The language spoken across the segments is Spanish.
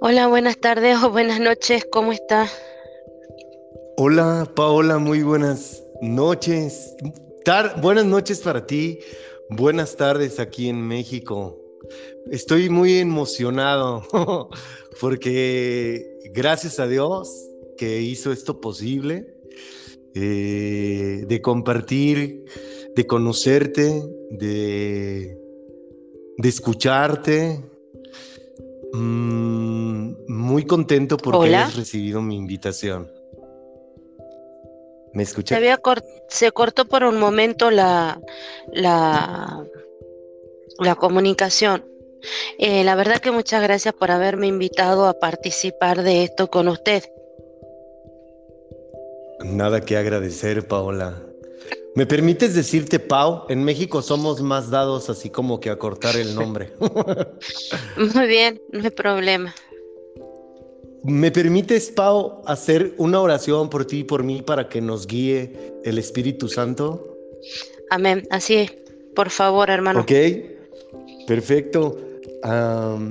Hola, buenas tardes o buenas noches, ¿cómo está? Hola, Paola, muy buenas noches. buenas noches para ti, buenas tardes aquí en México. Estoy muy emocionado porque gracias a Dios que hizo esto posible, eh, de compartir, de conocerte, de, de escucharte, Mm, muy contento porque has recibido mi invitación. ¿Me escuchas? Se, cortó por un momento la, la, la comunicación. Eh, la verdad que muchas gracias por haberme invitado a participar de esto con usted. Nada que agradecer, Paola. ¿Me permites decirte, Pau? En México somos más dados así como que a cortar el nombre. Muy bien, no hay problema. ¿Me permites, Pau, hacer una oración por ti y por mí para que nos guíe el Espíritu Santo? Amén, así es. Por favor, hermano. Ok, perfecto.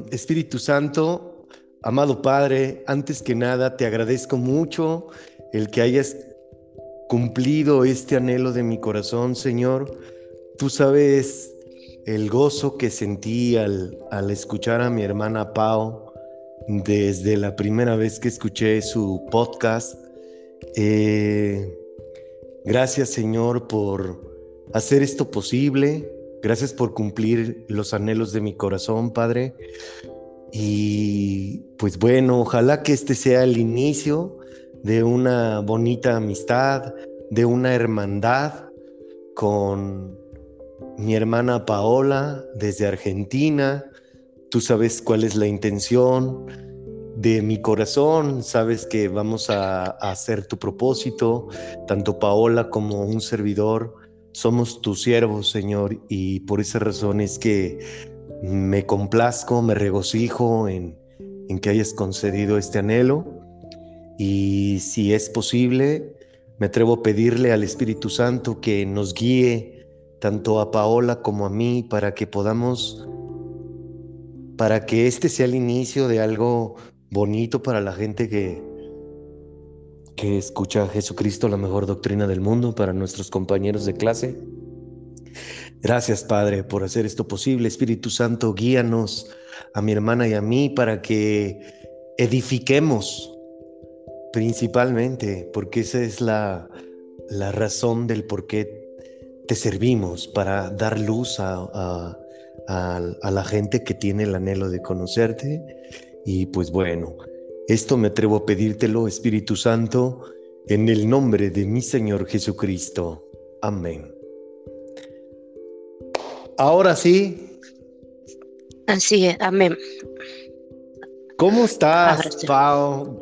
Espíritu Santo, amado Padre, antes que nada te agradezco mucho el que hayas cumplido este anhelo de mi corazón, Señor. Tú sabes el gozo que sentí al, al escuchar a mi hermana Pau desde la primera vez que escuché su podcast. Eh, gracias, Señor, por hacer esto posible. Gracias por cumplir los anhelos de mi corazón, Padre. Y pues bueno, ojalá que este sea el inicio de una bonita amistad, de una hermandad con mi hermana Paola desde Argentina. Tú sabes cuál es la intención de mi corazón, sabes que vamos a, hacer tu propósito, tanto Paola como un servidor. Somos tus siervos, Señor, y por esa razón es que me complazco, me regocijo en, en que hayas concedido este anhelo y si es posible, me atrevo a pedirle al Espíritu Santo que nos guíe tanto a Paola como a mí para que podamos, para que este sea el inicio de algo bonito para la gente que, que escucha a Jesucristo, la mejor doctrina del mundo, para nuestros compañeros de clase. Gracias, Padre, por hacer esto posible. Espíritu Santo, guíanos a mi hermana y a mí para que edifiquemos Principalmente porque esa es la, razón del por qué te servimos, para dar luz a, la gente que tiene el anhelo de conocerte. Y pues bueno, esto me atrevo a pedírtelo, Espíritu Santo, en el nombre de mi Señor Jesucristo. Amén. Ahora sí. Así es, amén. ¿Cómo estás, Pau?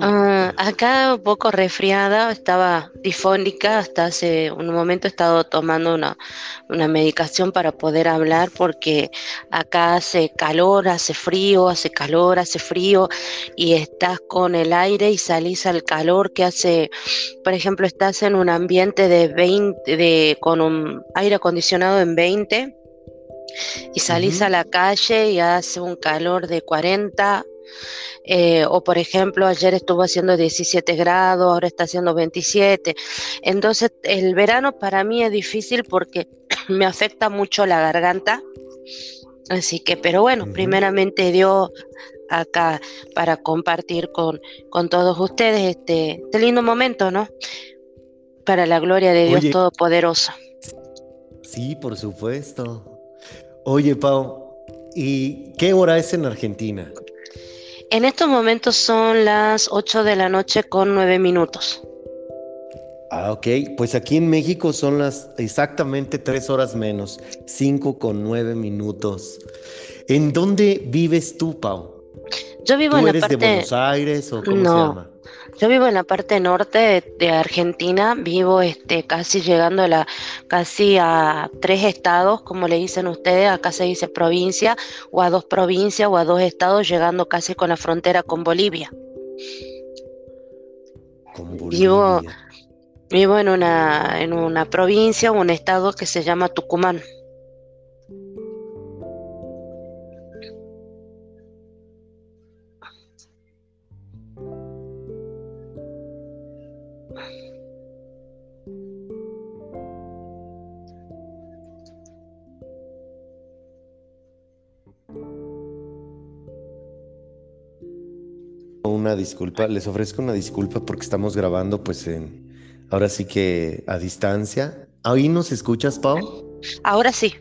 Ah, acá un poco resfriada, estaba difónica, hasta hace un momento he estado tomando una, medicación para poder hablar porque acá hace calor, hace frío, hace calor, hace frío y estás con el aire y salís al calor que hace, por ejemplo, estás en un ambiente de 20, de, con un aire acondicionado en 20 y salís a la calle y hace un calor de 40 eh, o por ejemplo, ayer estuvo haciendo 17 grados, ahora está haciendo 27. Entonces, el verano para mí es difícil porque me afecta mucho la garganta. Así que, pero bueno, primeramente Dios acá para compartir con, con todos ustedes este, este, lindo momento, ¿no? Para la gloria de Dios Todopoderoso. Sí, por supuesto. Oye, Pau, ¿y qué hora es en Argentina? En estos momentos son las 8 de la noche con 9 minutos. Ah, ok. Pues aquí en México son las exactamente 3 horas menos, 5 con 9 minutos. ¿En dónde vives tú, Pau? Yo vivo en la parte... de Buenos Aires o cómo se llama? Yo vivo en la parte norte de, Argentina, vivo este, casi llegando a la, casi a tres estados, como le dicen ustedes, acá se dice provincia, o a dos provincias o a dos estados, llegando casi con la frontera con Bolivia. Con Bolivia. Vivo en una, en una provincia, un estado que se llama Tucumán. Una disculpa, les ofrezco una disculpa porque estamos grabando pues en, ahora sí que a distancia. ¿Ahí nos escuchas, Pau? Ahora sí.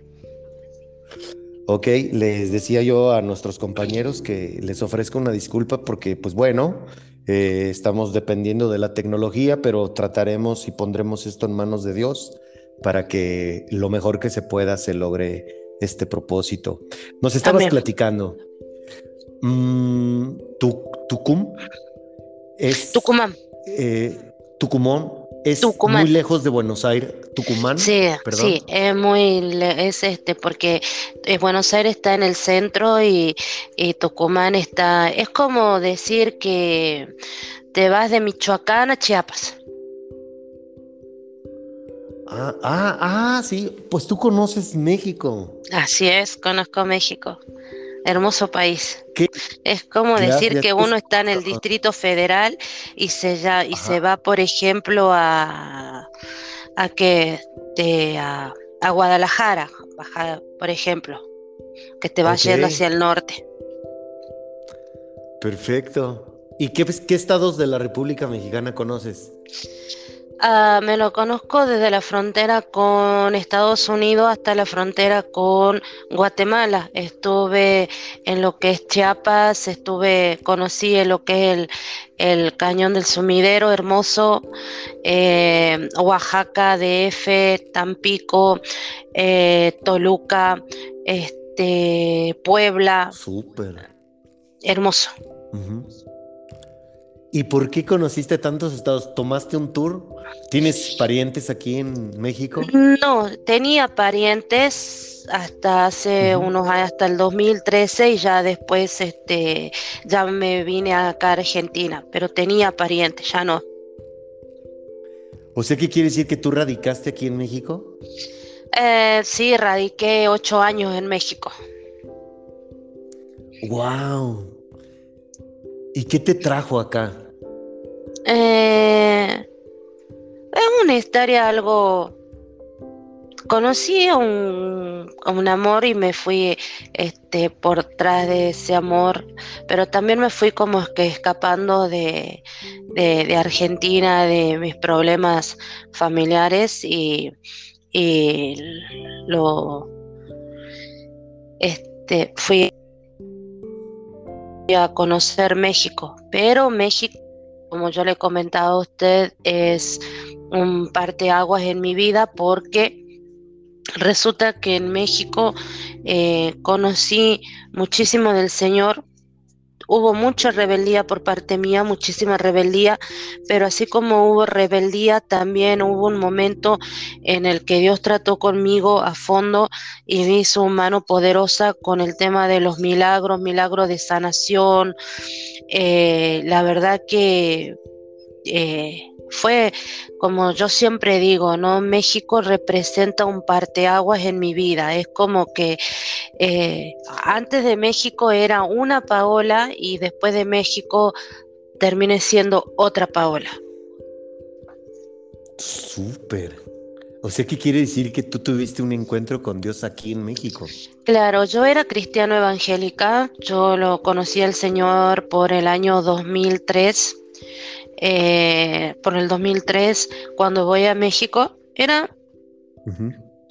Ok, les decía yo a nuestros compañeros que les ofrezco una disculpa porque pues bueno, eh, estamos dependiendo de la tecnología, pero trataremos y pondremos esto en manos de Dios para que lo mejor que se pueda se logre este propósito. Nos estabas platicando. Mm, Tucum es. Tucumán. Eh, Tucumán es muy lejos de Buenos Aires. Tucumán. Sí, sí, es muy es este porque Buenos Aires está en el centro y, Tucumán está. Es como decir que te vas de Michoacán a Chiapas. Ah, ah, ah, sí, pues tú conoces México. Así es, conozco México hermoso país. Es como decir que uno está en el Distrito Federal y se ya y se va, por ejemplo, a a que te, a, Guadalajara, por ejemplo, que te va yendo hacia el norte. Perfecto. ¿Y qué, qué estados de la República Mexicana conoces? Ah, me lo conozco desde la frontera con Estados Unidos hasta la frontera con Guatemala. Estuve en lo que es Chiapas, estuve, conocí en lo que es el, Cañón del Sumidero, hermoso, eh, Oaxaca, DF, Tampico, eh, Toluca, este, Puebla. Súper. Hermoso. ¿Y por qué conociste tantos estados? ¿Tomaste un tour? ¿Tienes parientes aquí en México? No, tenía parientes hasta hace unos años, hasta el 2013 y ya después este, ya me vine acá a Argentina, pero tenía parientes, ya no. O sea, ¿qué quiere decir que tú radicaste aquí en México? Eh, sí, radiqué ocho años en México. ¡Wow! ¿Y qué te trajo acá? Eh, es una historia algo... Conocí a un, un, amor y me fui este, por tras de ese amor, pero también me fui como que escapando de, de, Argentina, de mis problemas familiares y, y lo este, fui a conocer México, pero México como yo le he comentado a usted, es un parteaguas en mi vida porque resulta que en México eh, conocí muchísimo del Señor, hubo mucha rebeldía por parte mía, muchísima rebeldía, pero así como hubo rebeldía, también hubo un momento en el que Dios trató conmigo a fondo y vi su mano poderosa con el tema de los milagros, milagros de sanación. Eh, la verdad que eh, fue, como yo siempre digo, ¿no? México representa un parteaguas en mi vida. Es como que eh, antes de México era una Paola y después de México terminé siendo otra Paola. Súper. O sea, ¿qué quiere decir que tú tuviste un encuentro con Dios aquí en México? Claro, yo era cristiano evangélica, yo lo conocí al Señor por el año 2003 eh, por el 2003, cuando voy a México, era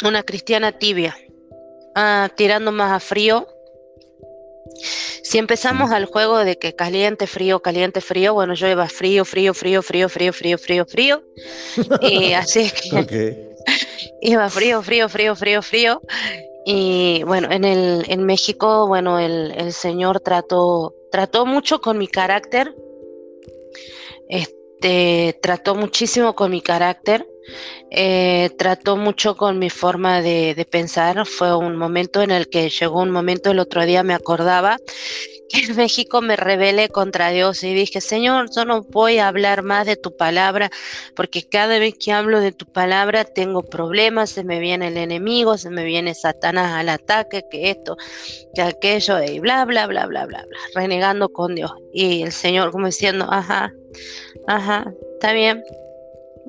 una cristiana tibia, ah, tirando más a frío. Si empezamos al juego de que caliente, frío, caliente, frío, bueno, yo iba frío, frío, frío, frío, frío, frío, frío, frío. y así es que iba frío, frío, frío, frío, frío. Y bueno, en, el, en México, bueno, el, el Señor trató, trató mucho con mi carácter, este, trató muchísimo con mi carácter eh, trató mucho con mi forma de, pensar. Fue un momento en el que llegó un momento, el otro día me acordaba en México me rebelé contra Dios y dije, Señor, yo no voy a hablar más de tu palabra, porque cada vez que hablo de tu palabra tengo problemas, se me viene el enemigo, se me viene Satanás al ataque, que esto, que aquello, y bla, bla, bla, bla, bla, bla, renegando con Dios. Y el Señor como diciendo, ajá, ajá, está bien,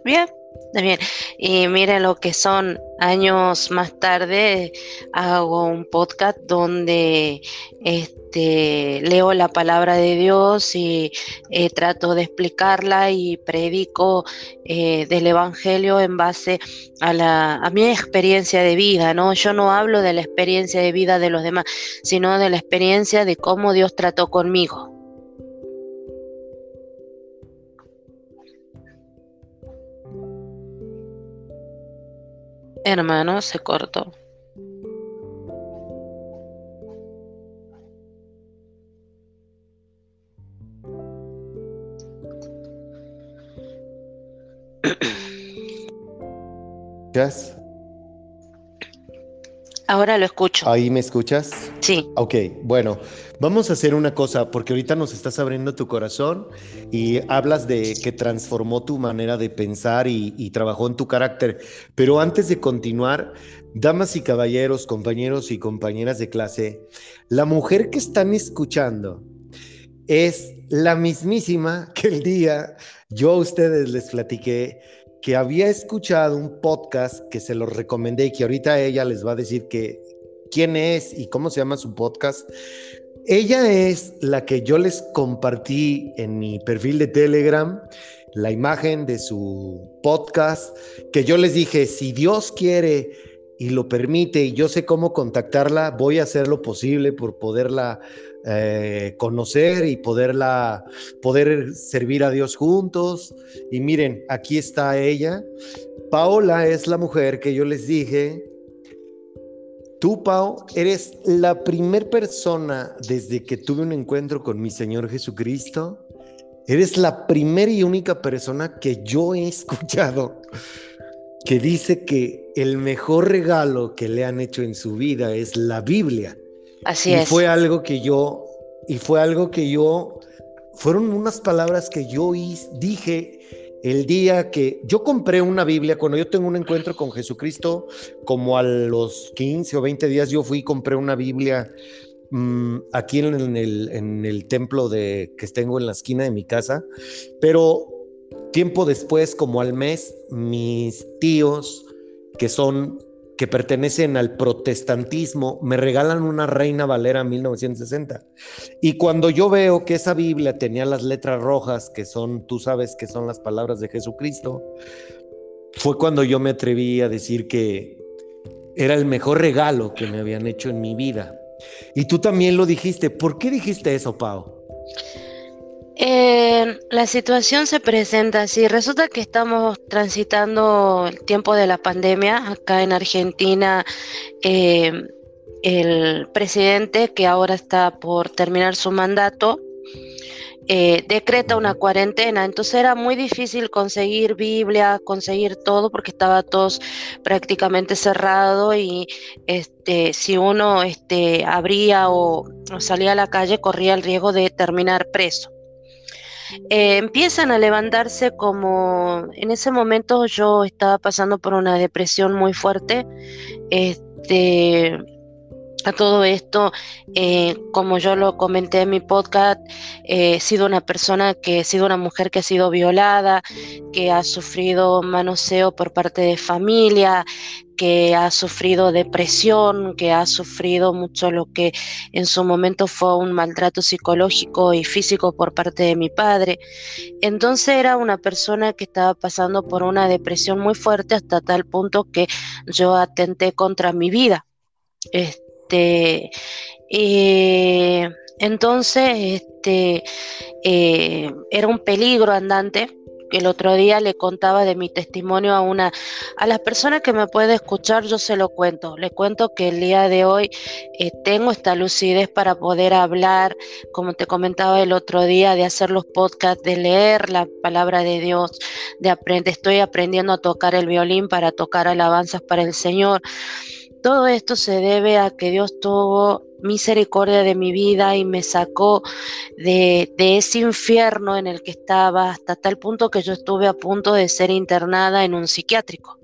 bien, Bien, y mire lo que son años más tarde, hago un podcast donde este, leo la palabra de Dios y eh, trato de explicarla y predico eh, del Evangelio en base a, la, a mi experiencia de vida, ¿no? Yo no hablo de la experiencia de vida de los demás, sino de la experiencia de cómo Dios trató conmigo. Hermano, se cortó. ¿Escuchas? Ahora lo escucho. ¿Ahí me escuchas? Sí. Ok, bueno, vamos a hacer una cosa, porque ahorita nos estás abriendo tu corazón y hablas de que transformó tu manera de pensar y, trabajó en tu carácter. Pero antes de continuar, damas y caballeros, compañeros y compañeras de clase, la mujer que están escuchando es la mismísima que el día yo a ustedes les platiqué que había escuchado un podcast que se lo recomendé y que ahorita ella les va a decir que quién es y cómo se llama su podcast. Ella es la que yo les compartí en mi perfil de Telegram, la imagen de su podcast, que yo les dije, si Dios quiere y lo permite y yo sé cómo contactarla, voy a hacer lo posible por poderla eh, conocer y poderla, poder servir a Dios juntos. Y miren, aquí está ella. Paola es la mujer que yo les dije Tú, Pau, eres la primer persona desde que tuve un encuentro con mi Señor Jesucristo. Eres la primera y única persona que yo he escuchado que dice que el mejor regalo que le han hecho en su vida es la Biblia. Así y es. Fue algo que yo, y fue algo que yo, fueron unas palabras que yo dije el día que yo compré una Biblia, cuando yo tengo un encuentro con Jesucristo, como a los 15 o 20 días yo fui y compré una Biblia mm, aquí en el, en el templo de, que tengo en la esquina de mi casa, pero tiempo después, como al mes, mis tíos, que son que pertenecen al protestantismo me regalan una Reina Valera 1960. Y cuando yo veo que esa Biblia tenía las letras rojas, que son, tú sabes que son las palabras de Jesucristo, fue cuando yo me atreví a decir que era el mejor regalo que me habían hecho en mi vida. Y tú también lo dijiste. ¿Por qué dijiste eso, Pau? Eh, la situación se presenta así. Resulta que estamos transitando el tiempo de la pandemia. Acá en Argentina, eh, el presidente, que ahora está por terminar su mandato, eh, decreta una cuarentena. Entonces era muy difícil conseguir Biblia, conseguir todo, porque estaba todo prácticamente cerrado y este, si uno este, abría o salía a la calle, corría el riesgo de terminar preso. Eh, empiezan a levantarse como en ese momento yo estaba pasando por una depresión muy fuerte. Este, a todo esto, eh, como yo lo comenté en mi podcast, eh, he sido una persona que he sido una mujer que ha sido violada, que ha sufrido manoseo por parte de familia, que ha sufrido depresión, que ha sufrido mucho lo que en su momento fue un maltrato psicológico y físico por parte de mi padre. Entonces era una persona que estaba pasando por una depresión muy fuerte hasta tal punto que yo atenté contra mi vida. Este, entonces, este, eh, era un peligro andante el otro día le contaba de mi testimonio a una, a las personas que me puede escuchar, yo se lo cuento. Le cuento que el día de hoy eh, tengo esta lucidez para poder hablar, como te comentaba el otro día, de hacer los podcasts, de leer la palabra de Dios, de aprender, estoy aprendiendo a tocar el violín para tocar alabanzas para el Señor. Todo esto se debe a que Dios tuvo misericordia de mi vida y me sacó de, ese infierno en el que estaba hasta tal punto que yo estuve a punto de ser internada en un psiquiátrico.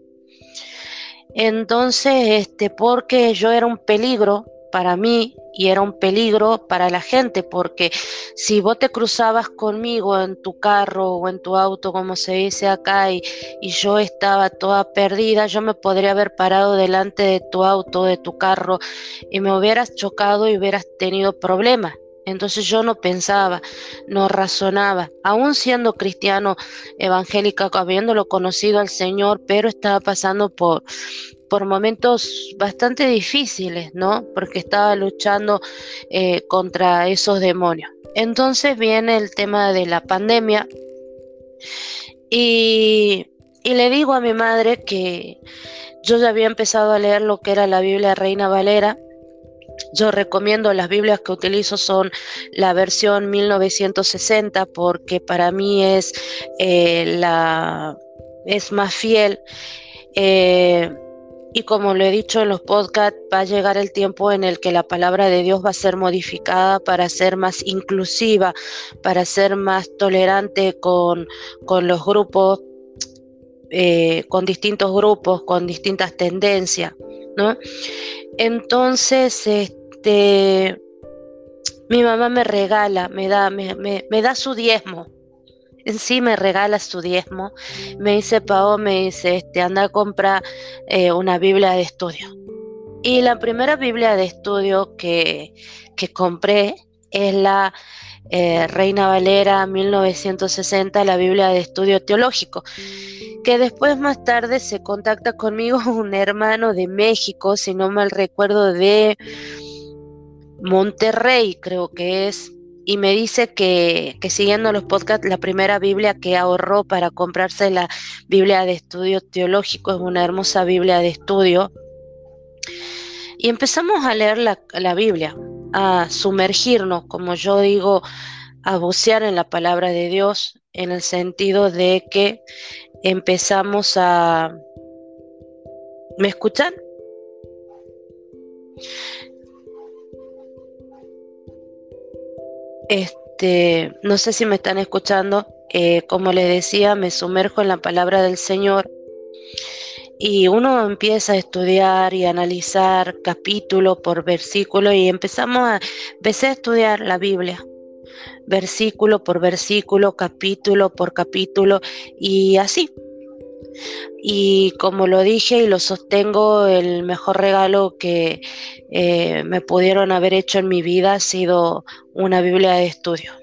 Entonces, este, porque yo era un peligro para mí y era un peligro para la gente, porque si vos te cruzabas conmigo en tu carro o en tu auto, como se dice acá, y, y yo estaba toda perdida, yo me podría haber parado delante de tu auto, de tu carro, y me hubieras chocado y hubieras tenido problemas. Entonces yo no pensaba, no razonaba, aún siendo cristiano evangélica, habiéndolo conocido al Señor, pero estaba pasando por, por momentos bastante difíciles, ¿no? Porque estaba luchando eh, contra esos demonios. Entonces viene el tema de la pandemia y, y le digo a mi madre que yo ya había empezado a leer lo que era la Biblia Reina Valera yo recomiendo las Biblias que utilizo son la versión 1960 porque para mí es eh, la es más fiel. Eh, y como lo he dicho en los podcasts, va a llegar el tiempo en el que la palabra de Dios va a ser modificada para ser más inclusiva, para ser más tolerante con, los grupos, eh, con distintos grupos, con distintas tendencias, ¿no? Entonces, este, mi mamá me regala, me da, me, da su diezmo. En sí me regala su diezmo. Me dice, Pao, me dice, este, anda a comprar eh, una Biblia de estudio. Y la primera Biblia de estudio que, que compré es la eh, Reina Valera 1960, la Biblia de estudio teológico que después más tarde se contacta conmigo un hermano de México, si no mal recuerdo, de Monterrey, creo que es, y me dice que, que, siguiendo los podcasts, la primera Biblia que ahorró para comprarse la Biblia de estudio teológico es una hermosa Biblia de estudio. Y empezamos a leer la, la Biblia, a sumergirnos, como yo digo, a bucear en la palabra de Dios, en el sentido de que empezamos a... ¿Me escuchan? Este, no sé si me están escuchando. Eh, como les decía, me sumerjo en la palabra del Señor y uno empieza a estudiar y analizar capítulo por versículo y empezamos a empecé a estudiar la Biblia versículo por versículo, capítulo por capítulo y así. Y como lo dije y lo sostengo, el mejor regalo que eh, me pudieron haber hecho en mi vida ha sido una Biblia de estudio.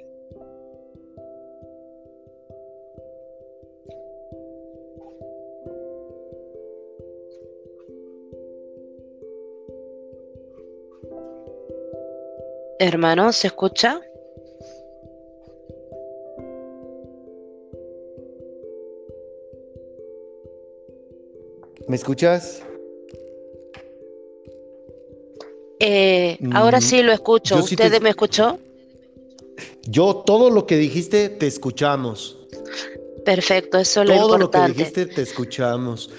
Hermano, ¿se escucha? ¿Me escuchas? Eh, ahora mm, sí lo escucho. ¿Usted me escuchó? Yo todo lo que dijiste te escuchamos. Perfecto, eso es lo importante. Todo lo que dijiste te escuchamos.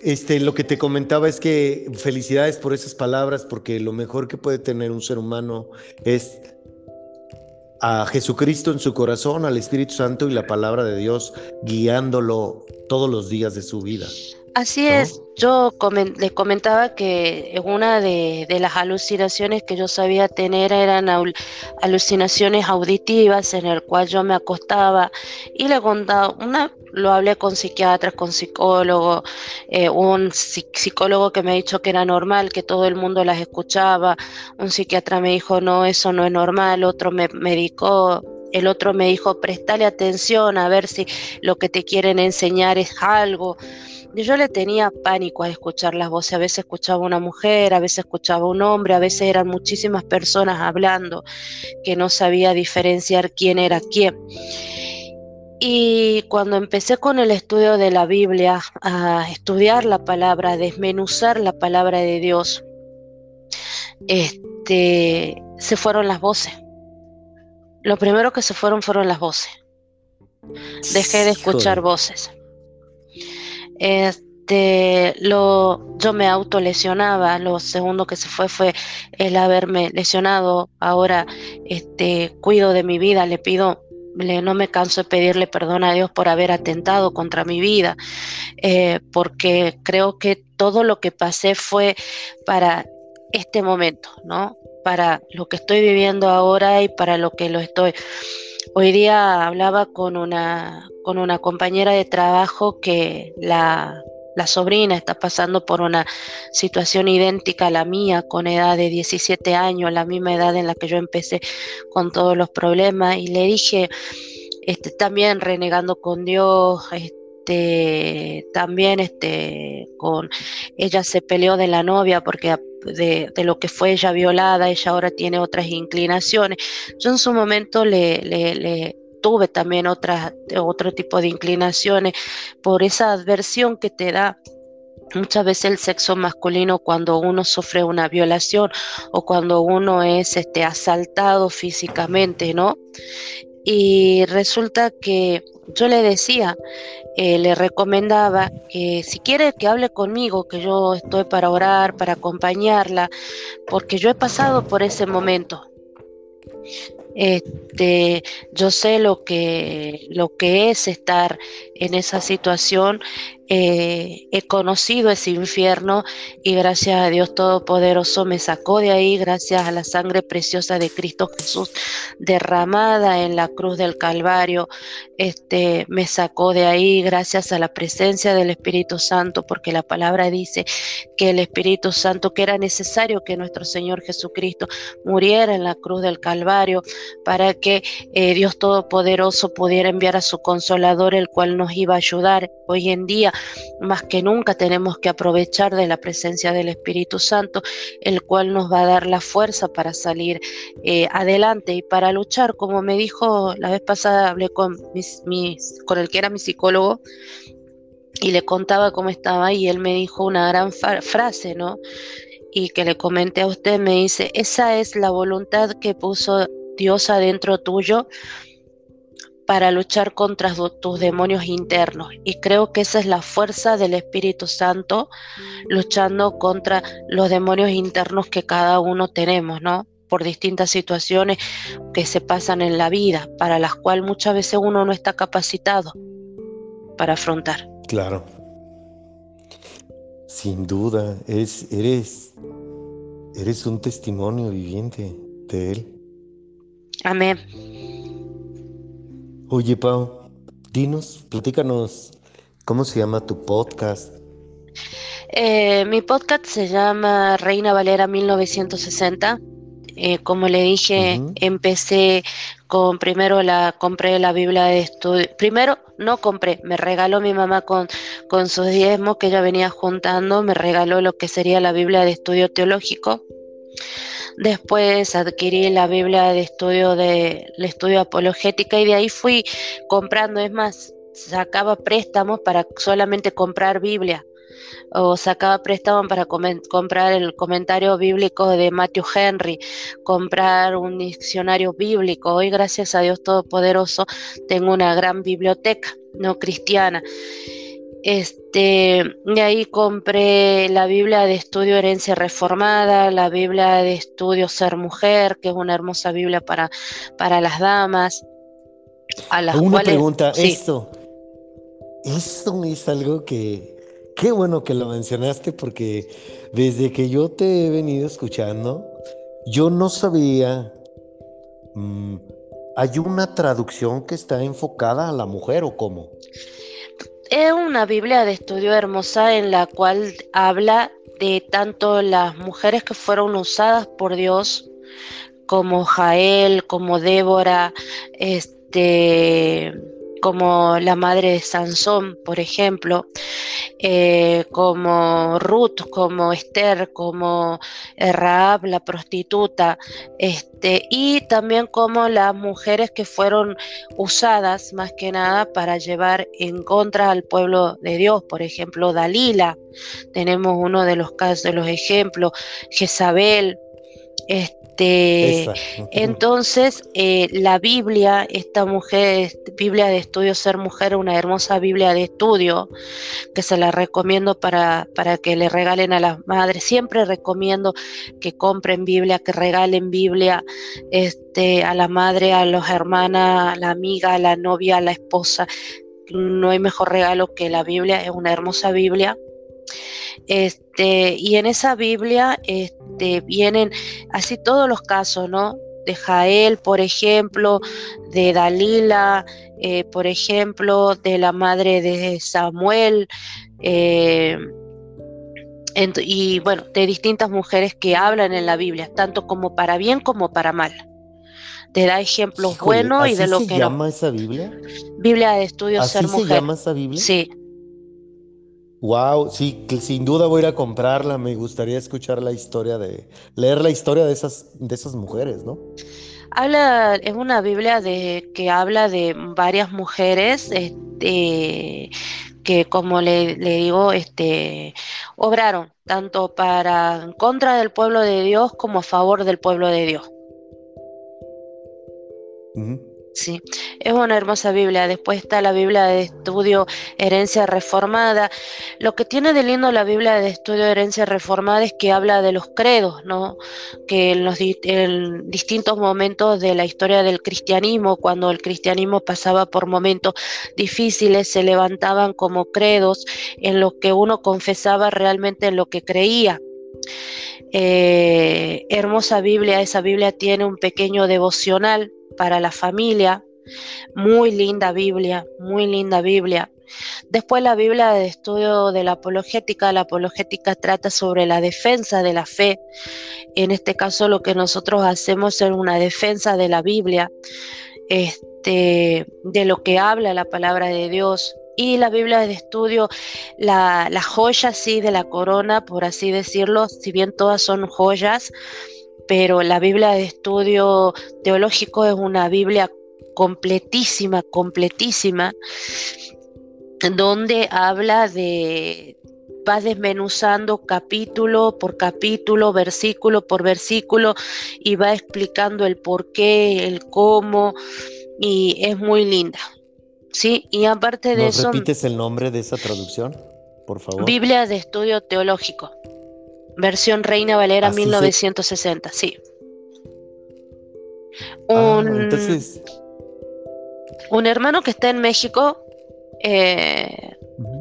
Este, lo que te comentaba es que felicidades por esas palabras, porque lo mejor que puede tener un ser humano es a Jesucristo en su corazón, al Espíritu Santo y la palabra de Dios guiándolo todos los días de su vida. Así es, yo le comentaba que una de, las alucinaciones que yo sabía tener eran alucinaciones auditivas en el cual yo me acostaba y le contaba, una lo hablé con psiquiatras, con psicólogos, eh, un psicólogo que me ha dicho que era normal, que todo el mundo las escuchaba, un psiquiatra me dijo no, eso no es normal, otro me medicó, el otro me dijo prestale atención a ver si lo que te quieren enseñar es algo yo le tenía pánico a escuchar las voces. A veces escuchaba una mujer, a veces escuchaba un hombre, a veces eran muchísimas personas hablando que no sabía diferenciar quién era quién. Y cuando empecé con el estudio de la Biblia, a estudiar la palabra, a desmenuzar la palabra de Dios, este, se fueron las voces. Lo primero que se fueron fueron las voces. Dejé de escuchar voces. Este, lo, yo me autolesionaba. Lo segundo que se fue fue el haberme lesionado. Ahora este, cuido de mi vida, le pido no me canso de pedirle perdón a Dios por haber atentado contra mi vida, eh, porque creo que todo lo que pasé fue para este momento, ¿no? Para lo que estoy viviendo ahora y para lo que lo estoy. Hoy día hablaba con una, con una compañera de trabajo que la, la sobrina está pasando por una situación idéntica a la mía, con edad de 17 años, la misma edad en la que yo empecé con todos los problemas, y le dije, este, también renegando con Dios, este, también este, con ella se peleó de la novia porque de, lo que fue ella violada, ella ahora tiene otras inclinaciones. Yo en su momento le, le tuve también otras, otro tipo de inclinaciones por esa adversión que te da muchas veces el sexo masculino cuando uno sufre una violación o cuando uno es este, asaltado físicamente, ¿no? Y resulta que yo le decía, eh, le recomendaba que si quiere que hable conmigo, que yo estoy para orar, para acompañarla, porque yo he pasado por ese momento. Este, yo sé lo que, lo que es estar en esa situación eh, he conocido ese infierno y gracias a Dios Todopoderoso me sacó de ahí, gracias a la sangre preciosa de Cristo Jesús derramada en la cruz del Calvario, este, me sacó de ahí gracias a la presencia del Espíritu Santo, porque la palabra dice que el Espíritu Santo, que era necesario que nuestro Señor Jesucristo muriera en la cruz del Calvario para que eh, Dios Todopoderoso pudiera enviar a su consolador, el cual nos iba a ayudar. Hoy en día más que nunca tenemos que aprovechar de la presencia del Espíritu Santo, el cual nos va a dar la fuerza para salir eh, adelante y para luchar. Como me dijo la vez pasada, hablé con, con el que era mi psicólogo y le contaba cómo estaba y él me dijo una gran frase, ¿no? Y que le comenté a usted, me dice, esa es la voluntad que puso Dios adentro tuyo para luchar contra tus demonios internos. Y creo que esa es la fuerza del Espíritu Santo luchando contra los demonios internos que cada uno tenemos, ¿no? Por distintas situaciones que se pasan en la vida, para las cuales muchas veces uno no está capacitado para afrontar. Claro. Sin duda, es, eres, eres un testimonio viviente de Él. Amén. Oye, Pau, dinos, platícanos, ¿cómo se llama tu podcast? Eh, mi podcast se llama Reina Valera 1960. Eh, como le dije, empecé con primero la compré la Biblia de estudio. Primero no compré, me regaló mi mamá con, con sus diezmos que ella venía juntando, me regaló lo que sería la Biblia de estudio teológico. Después adquirí la Biblia de estudio de estudio apologética y de ahí fui comprando, es más, sacaba préstamos para solamente comprar Biblia o sacaba préstamos para comprar el comentario bíblico de Matthew Henry, comprar un diccionario bíblico. Hoy, gracias a Dios Todopoderoso, tengo una gran biblioteca no cristiana. Este, y ahí compré la Biblia de Estudio Herencia Reformada, la Biblia de Estudio Ser Mujer, que es una hermosa Biblia para, para las damas. A las una pregunta, esto, esto es algo que, qué bueno que lo mencionaste porque desde que yo te he venido escuchando, yo no sabía, mm, ¿hay una traducción que está enfocada a la mujer o cómo? Es una Biblia de estudio hermosa en la cual habla de tanto las mujeres que fueron usadas por Dios como Jael, como Débora, este, como la madre de Sansón, por ejemplo, eh, como Ruth, como Esther, como Raab, la prostituta, este, y también como las mujeres que fueron usadas más que nada para llevar en contra al pueblo de Dios, por ejemplo, Dalila, tenemos uno de los casos, de los ejemplos, Jezabel, este, este, entonces, eh, la Biblia, esta mujer, Biblia de estudio Ser Mujer, una hermosa Biblia de estudio, que se la recomiendo para, para que le regalen a las madres. Siempre recomiendo que compren Biblia, que regalen Biblia este, a la madre, a las hermanas, a la amiga, a la novia, a la esposa. No hay mejor regalo que la Biblia, es una hermosa Biblia este, y en esa Biblia este, vienen así todos los casos, ¿no? De Jael, por ejemplo, de Dalila, eh, por ejemplo, de la madre de Samuel, eh, y bueno, de distintas mujeres que hablan en la Biblia, tanto como para bien como para mal. Te da ejemplos buenos y de lo que se llama esa Biblia? Biblia de estudio ser mujer. se llama esa Biblia? Sí. Wow, sí, sin duda voy a ir a comprarla. Me gustaría escuchar la historia de, leer la historia de esas, de esas mujeres, ¿no? Habla, es una Biblia de que habla de varias mujeres, este, que como le, digo, este, obraron tanto para en contra del pueblo de Dios como a favor del pueblo de Dios. Sí, es una hermosa Biblia. Después está la Biblia de estudio Herencia Reformada. Lo que tiene de lindo la Biblia de estudio Herencia Reformada es que habla de los credos, ¿no? Que en los distintos momentos de la historia del cristianismo, cuando el cristianismo pasaba por momentos difíciles, se levantaban como credos en lo que uno confesaba realmente en lo que creía. Eh, hermosa Biblia, esa Biblia tiene un pequeño devocional para la familia. Muy linda Biblia, muy linda Biblia. Después la Biblia de estudio de la apologética. La apologética trata sobre la defensa de la fe. En este caso lo que nosotros hacemos es una defensa de la Biblia, este, de lo que habla la palabra de Dios. Y la Biblia de estudio, la, joya sí de la corona, por así decirlo, si bien todas son joyas, pero la Biblia de estudio teológico es una Biblia completísima, completísima, donde habla de, va desmenuzando capítulo por capítulo, versículo por versículo, y va explicando el por qué, el cómo, y es muy linda. ¿Sí? Y aparte de eso... ¿Repites el nombre de esa traducción, por favor? Biblia de estudio teológico. Versión Reina Valera 1960, sí. Ah, un, entonces... un hermano que está en México, eh,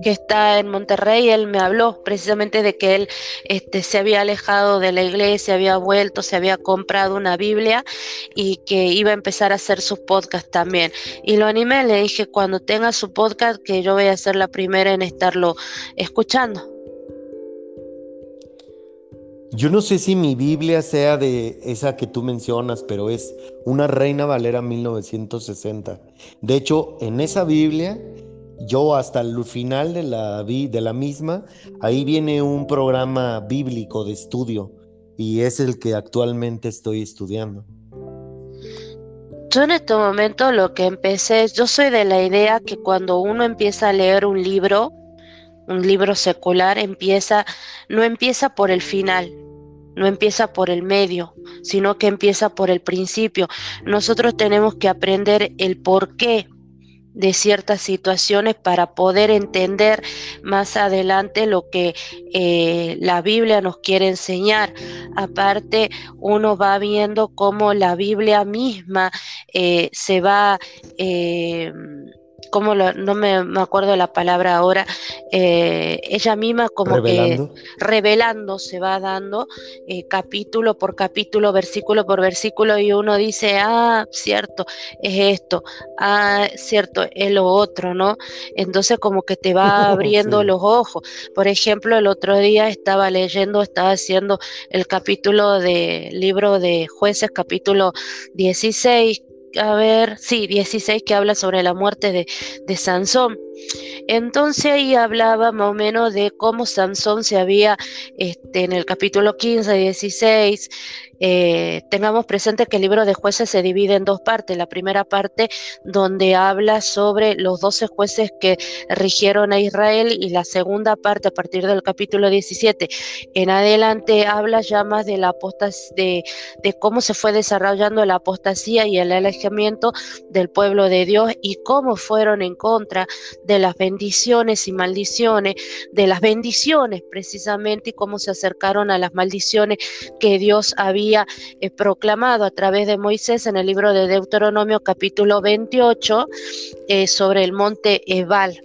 que está en Monterrey, él me habló precisamente de que él este, se había alejado de la iglesia, había vuelto, se había comprado una Biblia y que iba a empezar a hacer sus podcasts también. Y lo animé, le dije, cuando tenga su podcast, que yo voy a ser la primera en estarlo escuchando. Yo no sé si mi Biblia sea de esa que tú mencionas, pero es una Reina Valera 1960. De hecho, en esa Biblia, yo hasta el final de la, de la misma, ahí viene un programa bíblico de estudio y es el que actualmente estoy estudiando. Yo en este momento lo que empecé, yo soy de la idea que cuando uno empieza a leer un libro, un libro secular empieza, no empieza por el final, no empieza por el medio, sino que empieza por el principio. Nosotros tenemos que aprender el porqué de ciertas situaciones para poder entender más adelante lo que eh, la Biblia nos quiere enseñar. Aparte, uno va viendo cómo la Biblia misma eh, se va... Eh, como no me, acuerdo la palabra ahora, eh, ella misma como que revelando se va dando eh, capítulo por capítulo, versículo por versículo, y uno dice, ah, cierto, es esto, ah, cierto, es lo otro, ¿no? Entonces como que te va abriendo los ojos. Por ejemplo, el otro día estaba leyendo, estaba haciendo el capítulo del libro de jueces, capítulo 16, a ver, sí, 16 que habla sobre la muerte de, de Sansón. Entonces ahí hablaba más o menos de cómo Sansón se había, este, en el capítulo 15, 16, eh, tengamos presente que el libro de jueces se divide en dos partes. La primera parte donde habla sobre los doce jueces que rigieron a Israel y la segunda parte a partir del capítulo 17 en adelante habla ya más de la de, de cómo se fue desarrollando la apostasía y el alejamiento del pueblo de Dios y cómo fueron en contra de las bendiciones y maldiciones, de las bendiciones precisamente y cómo se acercaron a las maldiciones que Dios había eh, proclamado a través de Moisés en el libro de Deuteronomio capítulo 28 eh, sobre el monte Ebal.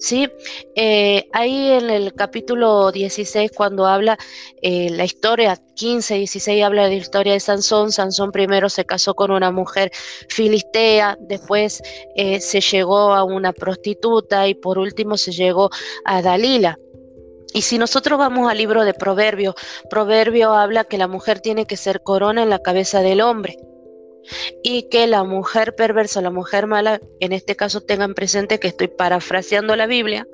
¿Sí? Eh, ahí en el capítulo 16, cuando habla la historia, 15, 16, habla de la historia de Sansón. Sansón primero se casó con una mujer filistea, después se llegó a una prostituta y por último se llegó a Dalila. Y si nosotros vamos al libro de Proverbio, Proverbio habla que la mujer tiene que ser corona en la cabeza del hombre y que la mujer perversa, la mujer mala, en este caso tengan presente que estoy parafraseando la Biblia,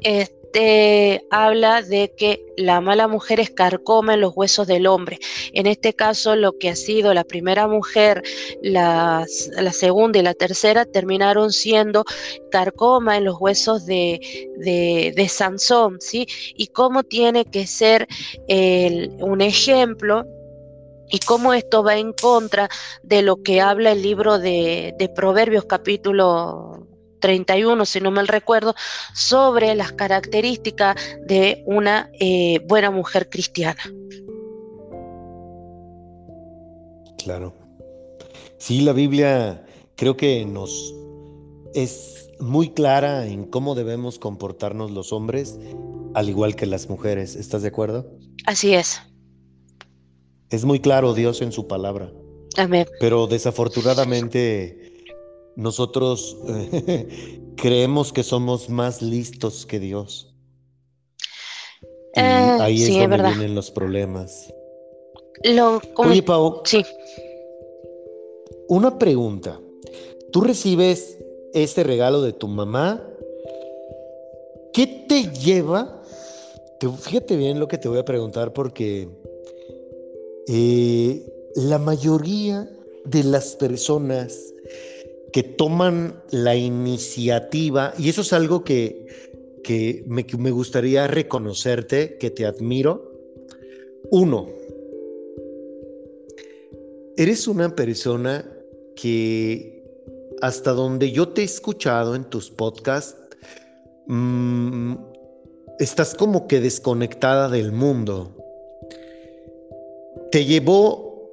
este, habla de que la mala mujer es carcoma en los huesos del hombre. En este caso, lo que ha sido la primera mujer, la, segunda y la tercera terminaron siendo carcoma en los huesos de, de, Sansón, ¿sí? Y cómo tiene que ser un ejemplo y cómo esto va en contra de lo que habla el libro de, de Proverbios capítulo 31, si no mal recuerdo, sobre las características de una eh, buena mujer cristiana. Claro. Sí, la Biblia creo que nos es muy clara en cómo debemos comportarnos los hombres, al igual que las mujeres. ¿Estás de acuerdo? Así es. Es muy claro Dios en su palabra. Amén. Pero desafortunadamente nosotros creemos que somos más listos que Dios. Y eh, ahí es donde vienen los problemas. Oye, Pau. Sí. Una pregunta. Tú recibes este regalo de tu mamá. ¿Qué te lleva? fíjate bien lo que te voy a preguntar porque eh, la mayoría de las personas que toman la iniciativa, y eso es algo que, me, me gustaría reconocerte, que te admiro. Uno, eres una persona que hasta donde yo te he escuchado en tus podcasts, mm, estás como que desconectada del mundo. Te llevó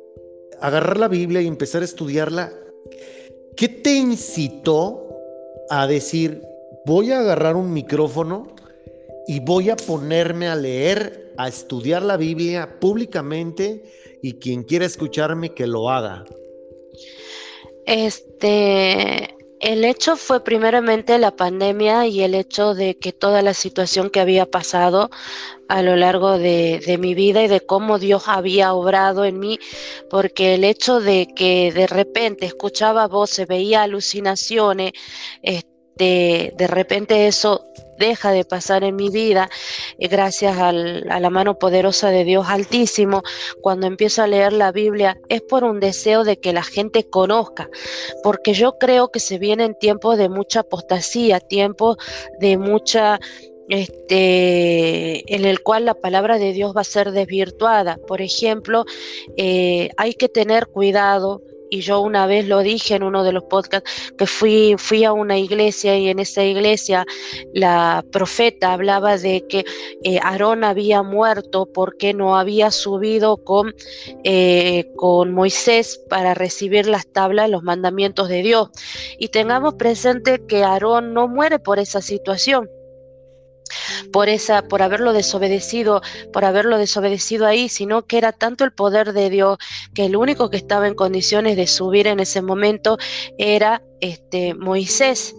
a agarrar la Biblia y empezar a estudiarla ¿Qué te incitó a decir, voy a agarrar un micrófono y voy a ponerme a leer, a estudiar la Biblia públicamente y quien quiera escucharme que lo haga? Este, el hecho fue primeramente la pandemia y el hecho de que toda la situación que había pasado a lo largo de, mi vida y de cómo Dios había obrado en mí, porque el hecho de que de repente escuchaba voces, veía alucinaciones, este, de repente eso deja de pasar en mi vida eh, gracias a la mano poderosa de Dios Altísimo. Cuando empiezo a leer la Biblia es por un deseo de que la gente conozca, porque yo creo que se vienen tiempos de mucha apostasía, tiempos de mucha este, en el cual la palabra de Dios va a ser desvirtuada. Por ejemplo, eh, hay que tener cuidado y yo una vez lo dije en uno de los podcasts, que fui, fui a una iglesia y en esa iglesia la profeta hablaba de que eh, Aarón había muerto porque no había subido con, eh, con Moisés para recibir las tablas, los mandamientos de Dios. Y tengamos presente que Aarón no muere por esa situación por esa, por haberlo desobedecido, por haberlo desobedecido ahí, sino que era tanto el poder de Dios que el único que estaba en condiciones de subir en ese momento era este Moisés.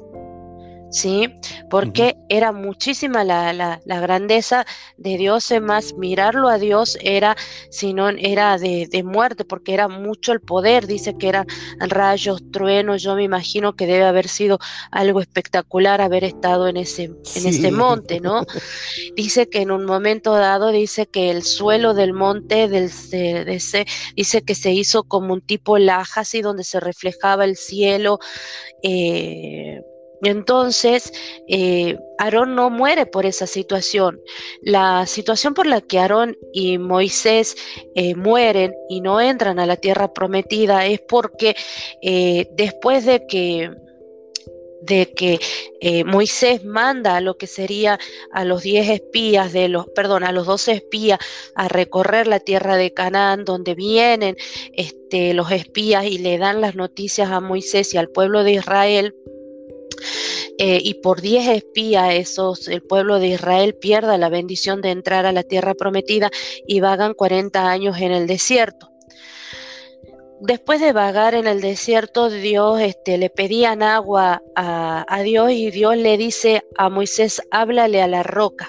¿Sí? Porque era muchísima la, la, grandeza de Dios, es más, mirarlo a Dios era, sino era de, de, muerte, porque era mucho el poder, dice que eran rayos, truenos, yo me imagino que debe haber sido algo espectacular haber estado en ese, en ese monte, ¿no? Dice que en un momento dado, dice que el suelo del monte, del, de, ese, dice que se hizo como un tipo laja, así donde se reflejaba el cielo, eh, entonces, eh, Aarón no muere por esa situación. La situación por la que Aarón y Moisés eh, mueren y no entran a la tierra prometida es porque eh, después de que de que Moisés manda a lo que sería a los diez espías de los, perdón, a los doce espías a recorrer la tierra de Canaán, donde vienen este, los espías y le dan las noticias a Moisés y al pueblo de Israel eh, y por diez espías esos, el pueblo de Israel pierda la bendición de entrar a la tierra prometida y vagan 40 años en el desierto. Después de vagar en el desierto, Dios este, le pedían agua a, a Dios y Dios le dice a Moisés, háblale a la roca.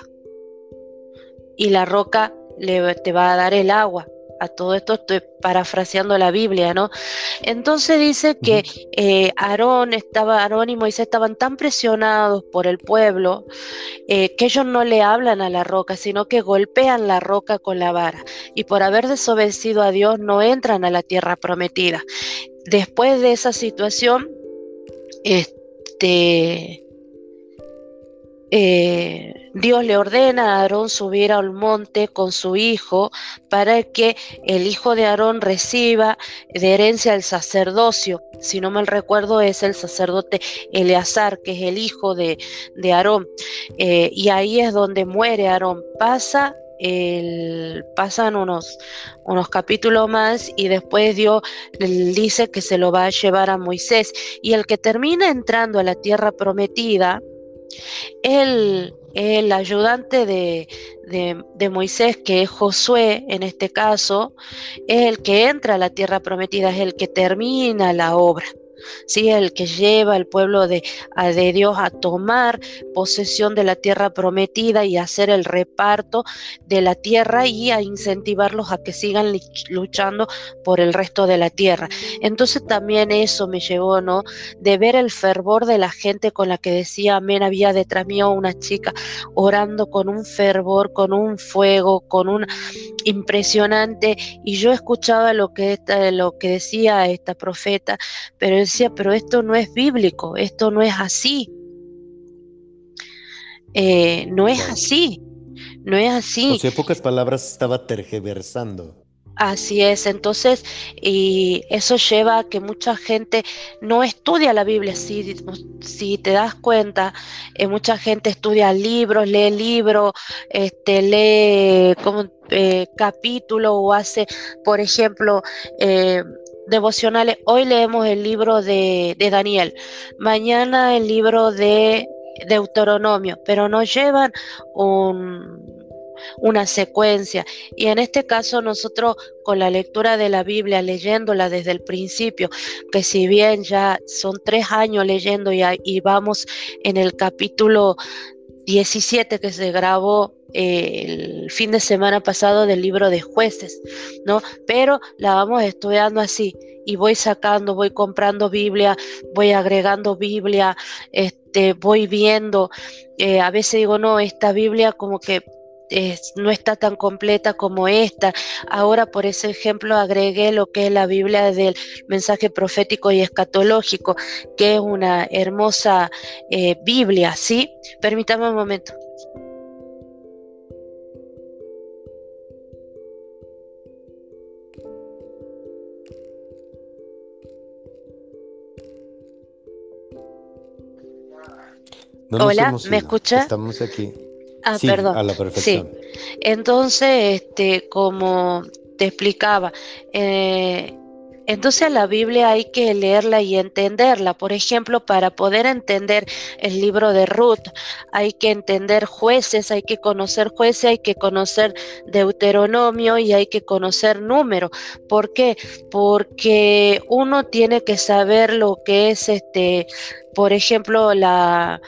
Y la roca le, te va a dar el agua a todo esto estoy parafraseando la Biblia, ¿no? Entonces dice que eh, Aarón estaba, Aarón y Moisés estaban tan presionados por el pueblo eh, que ellos no le hablan a la roca, sino que golpean la roca con la vara. Y por haber desobedecido a Dios no entran a la tierra prometida. Después de esa situación, este eh, Dios le ordena a Aarón subir al monte con su hijo para que el hijo de Aarón reciba de herencia el sacerdocio. Si no mal recuerdo, es el sacerdote Eleazar, que es el hijo de, Aarón. Eh, y ahí es donde muere Aarón. Pasa el, pasan unos, unos capítulos más y después Dios dice que se lo va a llevar a Moisés. Y el que termina entrando a la tierra prometida, el, el ayudante de, Moisés, que es Josué en este caso, es el que entra a la tierra prometida, es el que termina la obra. ¿Sí? el que lleva al pueblo de, de, Dios a tomar posesión de la tierra prometida y hacer el reparto de la tierra y a incentivarlos a que sigan luchando por el resto de la tierra. Entonces también eso me llevó, ¿no? De ver el fervor de la gente con la que decía amén, había detrás mío una chica orando con un fervor, con un fuego, con un impresionante y yo escuchaba lo que, lo que decía esta profeta, pero decía, pero esto no es bíblico, esto no es así. Eh, no es así, no es así. O pocas palabras estaba tergiversando. Así es, entonces, y eso lleva a que mucha gente no estudia la Biblia. Si, si te das cuenta, eh, mucha gente estudia libros, lee libros, este, lee como, eh, capítulo o hace, por ejemplo, eh, devocionales. Hoy leemos el libro de, de Daniel, mañana el libro de Deuteronomio, pero no llevan un una secuencia. Y en este caso nosotros con la lectura de la Biblia, leyéndola desde el principio, que si bien ya son tres años leyendo y, y vamos en el capítulo 17 que se grabó el fin de semana pasado del libro de jueces, ¿no? Pero la vamos estudiando así y voy sacando, voy comprando Biblia, voy agregando Biblia, este, voy viendo, eh, a veces digo, no, esta Biblia como que no está tan completa como esta. Ahora, por ese ejemplo, agregué lo que es la Biblia del mensaje profético y escatológico, que es una hermosa eh, Biblia, ¿sí? Permítame un momento. Hola, ¿me escucha? Estamos aquí. Ah, perdón. A la perfección. Sí. Entonces, este, como te explicaba, eh, entonces la Biblia hay que leerla y entenderla. Por ejemplo, para poder entender el libro de Ruth, hay que entender jueces, hay que conocer jueces, hay que conocer Deuteronomio y hay que conocer número. ¿Por qué? Porque uno tiene que saber lo que es este, por ejemplo, la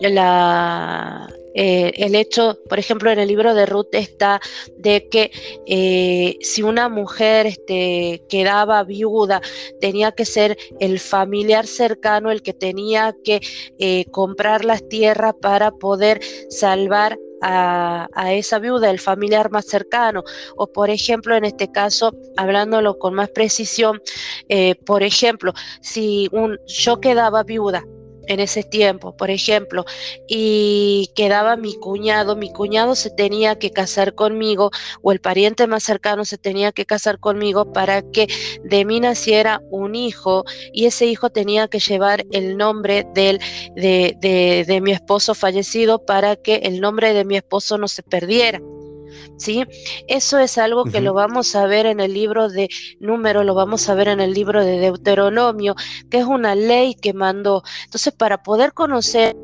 la, eh, el hecho, por ejemplo, en el libro de Ruth está de que eh, si una mujer este, quedaba viuda, tenía que ser el familiar cercano el que tenía que eh, comprar las tierras para poder salvar a, esa viuda, el familiar más cercano. O por ejemplo, en este caso, hablándolo con más precisión, por ejemplo, si un, yo quedaba viuda en ese tiempo, por ejemplo, y quedaba mi cuñado, mi cuñado se tenía que casar conmigo o el pariente más cercano se tenía que casar conmigo para que de mí naciera un hijo y ese hijo tenía que llevar el nombre del, de, de, de mi esposo fallecido para que el nombre de mi esposo no se perdiera. ¿Sí? Eso es algo que lo vamos a ver en el libro de Número, lo vamos a ver en el libro de Deuteronomio, que es una ley que mandó. Entonces, para poder conocer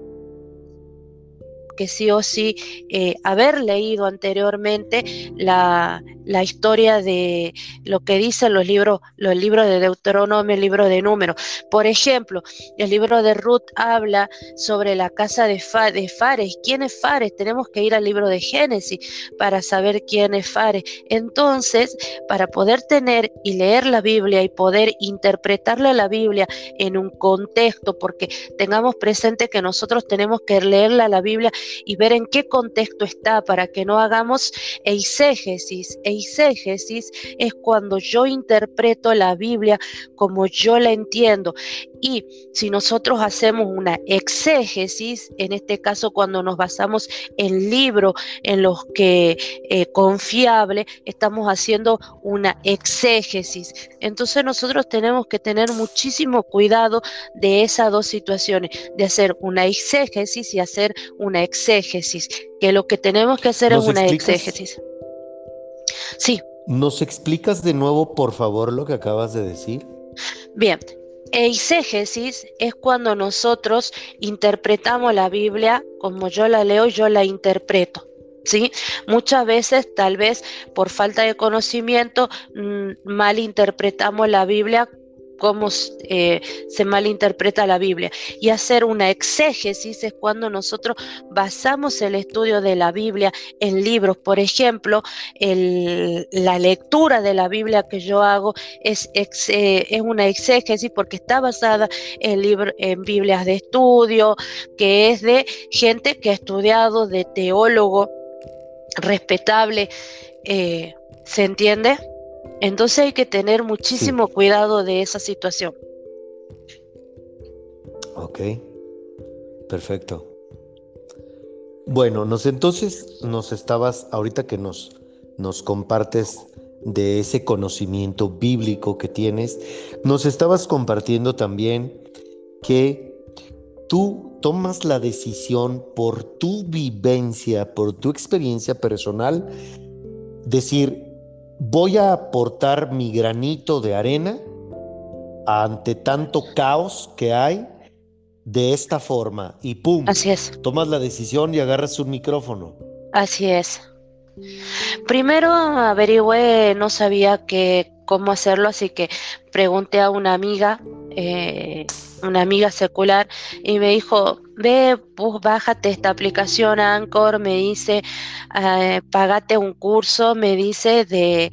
que sí o sí eh, haber leído anteriormente la, la, historia de lo que dicen los libros, los libros de Deuteronomio, el libro de Números. Por ejemplo, el libro de Ruth habla sobre la casa de, de Fares. ¿Quién es Fares? Tenemos que ir al libro de Génesis para saber quién es Fares. Entonces, para poder tener y leer la Biblia y poder interpretarle la Biblia en un contexto, porque tengamos presente que nosotros tenemos que leerla la Biblia y ver en qué contexto está para que no hagamos eisegesis. Eisegesis es cuando yo interpreto la Biblia como yo la entiendo. Y si nosotros hacemos una exégesis, en este caso cuando nos basamos en libros en los que eh, confiable, estamos haciendo una exégesis. Entonces nosotros tenemos que tener muchísimo cuidado de esas dos situaciones, de hacer una exégesis y hacer una exégesis, que lo que tenemos que hacer es una exégesis. Sí. ¿Nos explicas de nuevo, por favor, lo que acabas de decir? Bien, Eisegesis es cuando nosotros interpretamos la Biblia como yo la leo, yo la interpreto. ¿Sí? Muchas veces, tal vez por falta de conocimiento, mm, mal interpretamos la Biblia cómo eh, se malinterpreta la Biblia. Y hacer una exégesis es cuando nosotros basamos el estudio de la Biblia en libros. Por ejemplo, la lectura de la Biblia que yo hago es, eh, es una exégesis porque está basada en, libro, en Biblias de estudio, que es de gente que ha estudiado, de teólogo respetable. Eh, ¿Se entiende? Entonces hay que tener muchísimo cuidado de esa situación. Ok, perfecto. Bueno, nos entonces nos estabas, ahorita que nos, nos compartes de ese conocimiento bíblico que tienes, nos estabas compartiendo también que tú tomas la decisión por tu vivencia, por tu experiencia personal, decir, voy a aportar mi granito de arena ante tanto caos que hay de esta forma y pum. Así es. Tomas la decisión y agarras un micrófono. Así es. Primero averigüé, no sabía que, cómo hacerlo, así que pregunté a una amiga, eh, una amiga secular, y me dijo, ve, pues bájate esta aplicación Anchor, me dice, eh, pagate un curso, me dice de,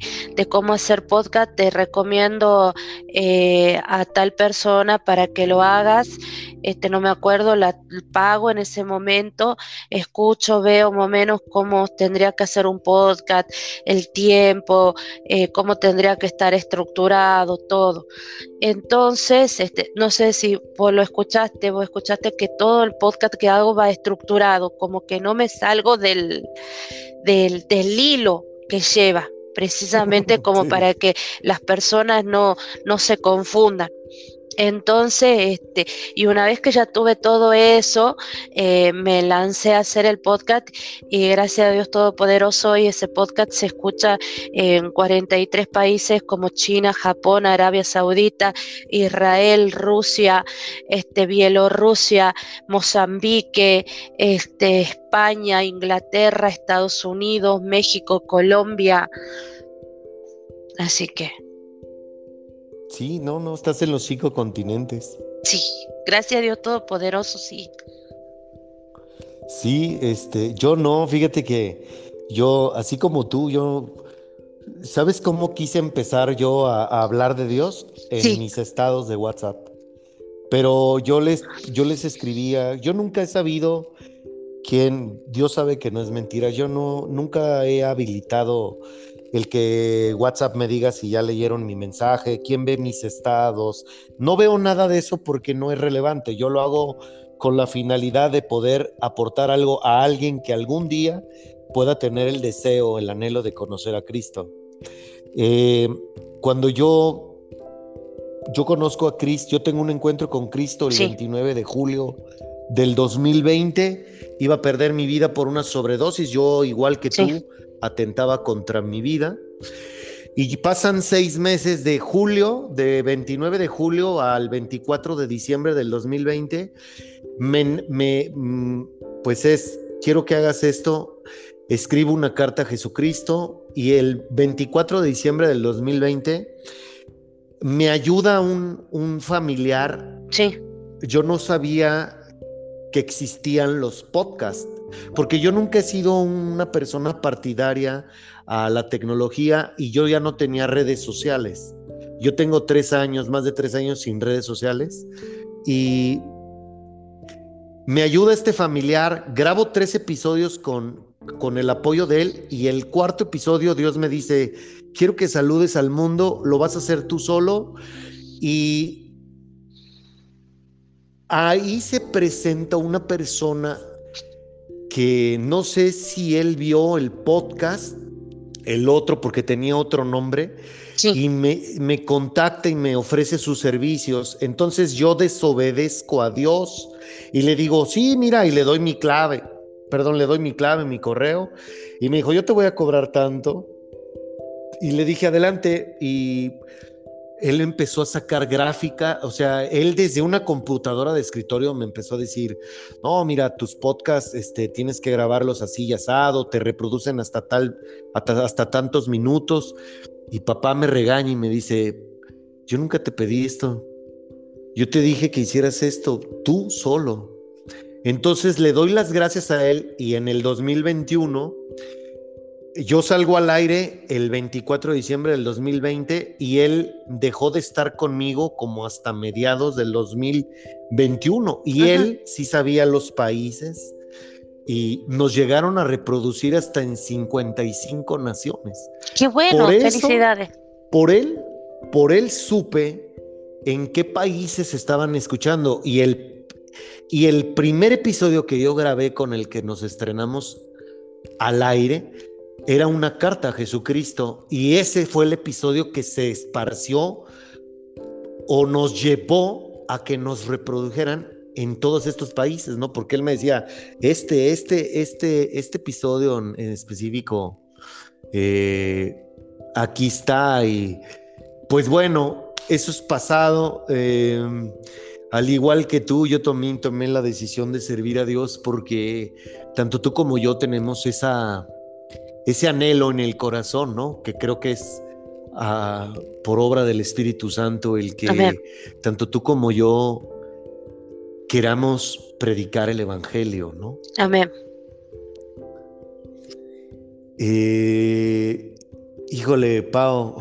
cómo hacer podcast, te recomiendo eh, a tal persona para que lo hagas, este no me acuerdo, la pago en ese momento, escucho, veo más o menos cómo tendría que hacer un podcast, el tiempo, cómo tendría que estar estructurado, todo. Entonces, este, no sé si vos lo escuchaste, vos escuchaste que todo el podcast que hago va estructurado, como que no me salgo del, del, hilo que lleva, precisamente como para que las personas no, no se confundan. Entonces, este, y una vez que ya tuve todo eso, eh, me lancé a hacer el podcast y gracias a Dios Todopoderoso y ese podcast se escucha en 43 países como China, Japón, Arabia Saudita, Israel, Rusia, este, Bielorrusia, Mozambique, este, España, Inglaterra, Estados Unidos, México, Colombia. Así que Sí, no, no, estás en los cinco continentes. Sí, gracias a Dios Todopoderoso, sí. Sí, este, yo no, fíjate que yo, así como tú, yo, ¿sabes cómo quise empezar yo a, hablar de Dios? En mis estados de WhatsApp. Pero yo les, yo les escribía, yo nunca he sabido quién, Dios sabe que no es mentira, yo no, nunca he habilitado el que WhatsApp me diga si ya leyeron mi mensaje, quién ve mis estados. No veo nada de eso porque no es relevante. Yo lo hago con la finalidad de poder aportar algo a alguien que algún día pueda tener el deseo, el anhelo de conocer a Cristo. Eh, cuando yo, yo conozco a Cristo, yo tengo un encuentro con Cristo el 29 de julio del 2020, iba a perder mi vida por una sobredosis, yo igual que tú atentaba contra mi vida. Y pasan seis meses de julio, de 29 de julio al 24 de diciembre del 2020. Me, mm, pues es, quiero que hagas esto. Escribo una carta a Jesucristo y el 24 de diciembre del 2020 me ayuda un, un familiar. Sí. Yo no sabía que existían los podcasts porque yo nunca he sido una persona partidaria a la tecnología y yo ya no tenía redes sociales. Yo tengo tres años, más de tres años sin redes sociales y me ayuda este familiar, grabo tres episodios con, con el apoyo de él y el cuarto episodio Dios me dice, quiero que saludes al mundo, lo vas a hacer tú solo y ahí se presenta una persona que no sé si él vio el podcast, el otro, porque tenía otro nombre, y me, me, contacta y me ofrece sus servicios. Entonces yo desobedezco a Dios y le digo, sí, mira, y le doy mi clave, perdón, le doy mi clave, mi correo, y me dijo, yo te voy a cobrar tanto. Y le dije, adelante, y él empezó a sacar gráfica, o sea, él desde una computadora de escritorio me empezó a decir, no, mira, tus podcasts, este, tienes que grabarlos así y asado, te reproducen hasta tal, hasta, tantos minutos. Y papá me regaña y me dice, yo nunca te pedí esto. Yo te dije que hicieras esto tú solo. Entonces le doy las gracias a él y en el 2021 yo salgo al aire el 24 de diciembre del 2020 y él dejó de estar conmigo como hasta mediados del 2021 y él sí sabía los países y nos llegaron a reproducir hasta en 55 naciones. Qué bueno, felicidades. Por él, por él supe en qué países estaban escuchando y el y el primer episodio que yo grabé con el que nos estrenamos al aire era una carta a Jesucristo y ese fue el episodio que se esparció o nos llevó a que nos reprodujeran en todos estos países, ¿no? Porque él me decía, este, este, este, este episodio en específico, eh, aquí está y pues bueno, eso es pasado. Em, al igual que tú, yo también tomé la decisión de servir a Dios porque tanto tú como yo tenemos esa ese anhelo en el corazón, ¿no? Que creo que es ah, por obra del Espíritu Santo el que tanto tú como yo queramos predicar el Evangelio, ¿no? Amén. Eh, híjole, Pau,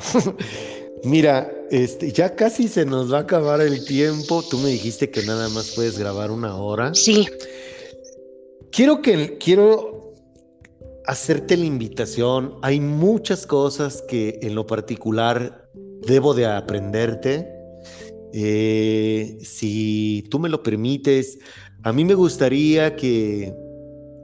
mira, este, ya casi se nos va a acabar el tiempo. Tú me dijiste que nada más puedes grabar una hora. Sí. Quiero que quiero hacerte la invitación. Hay muchas cosas que en lo particular debo de aprenderte. Eh, si tú me lo permites, a mí me gustaría que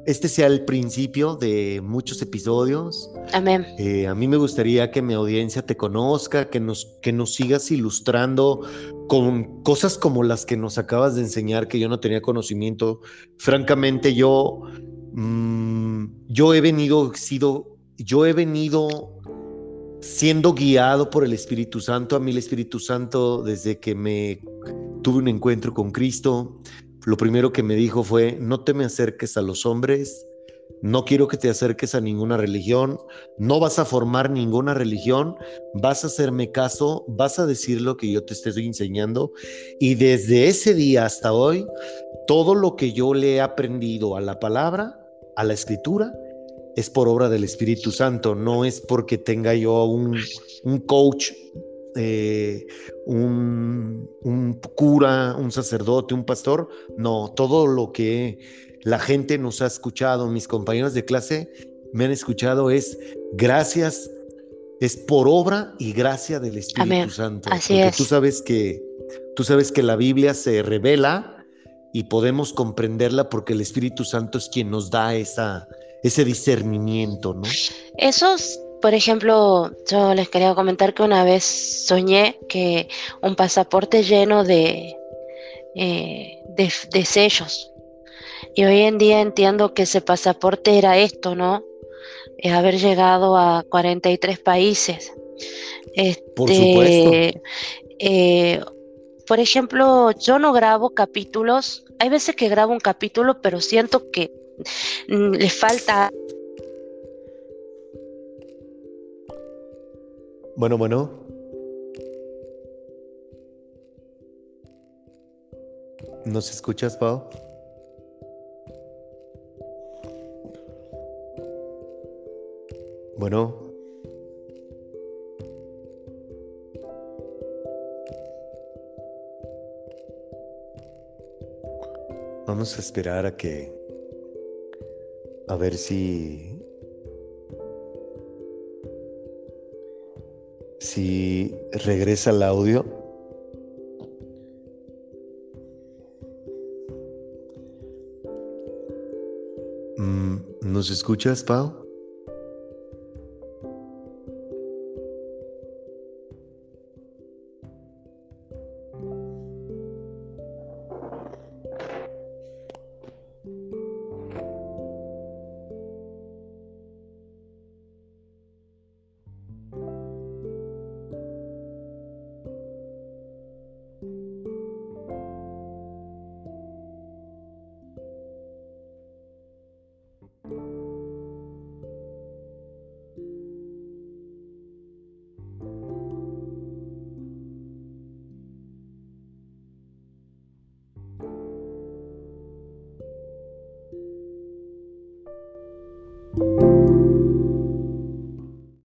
este sea el principio de muchos episodios. Amén. Eh, a mí me gustaría que mi audiencia te conozca, que nos, que nos sigas ilustrando con cosas como las que nos acabas de enseñar, que yo no tenía conocimiento. Francamente, yo Mm, yo he venido, sido, yo he venido siendo guiado por el Espíritu Santo. A mí el Espíritu Santo, desde que me tuve un encuentro con Cristo, lo primero que me dijo fue, no te me acerques a los hombres, no quiero que te acerques a ninguna religión, no vas a formar ninguna religión, vas a hacerme caso, vas a decir lo que yo te estoy enseñando. Y desde ese día hasta hoy, todo lo que yo le he aprendido a la palabra, a la escritura, es por obra del Espíritu Santo, no es porque tenga yo un, coach eh, un, un, cura, un sacerdote, un pastor. No, todo lo que la gente nos ha escuchado, mis compañeros de clase me han escuchado, es gracias, es por obra y gracia del Espíritu Santo. Así porque tú sabes que tú sabes que la Biblia se revela y podemos comprenderla porque el Espíritu Santo es quien nos da esa, ese discernimiento, ¿no? Esos, por ejemplo, yo les quería comentar que una vez soñé que un pasaporte lleno de, eh, de sellos y hoy en día entiendo que ese pasaporte era esto, ¿no? Es haber llegado a 43 países. por este, supuesto. Eh, por ejemplo, yo no grabo capítulos. Hay veces que grabo un capítulo, pero siento que mm, le falta. Bueno, bueno. ¿Nos escuchas, Pau? Bueno. Vamos a esperar a que... A ver si... Si regresa el audio. Mm, ¿Nos escuchas, Pau?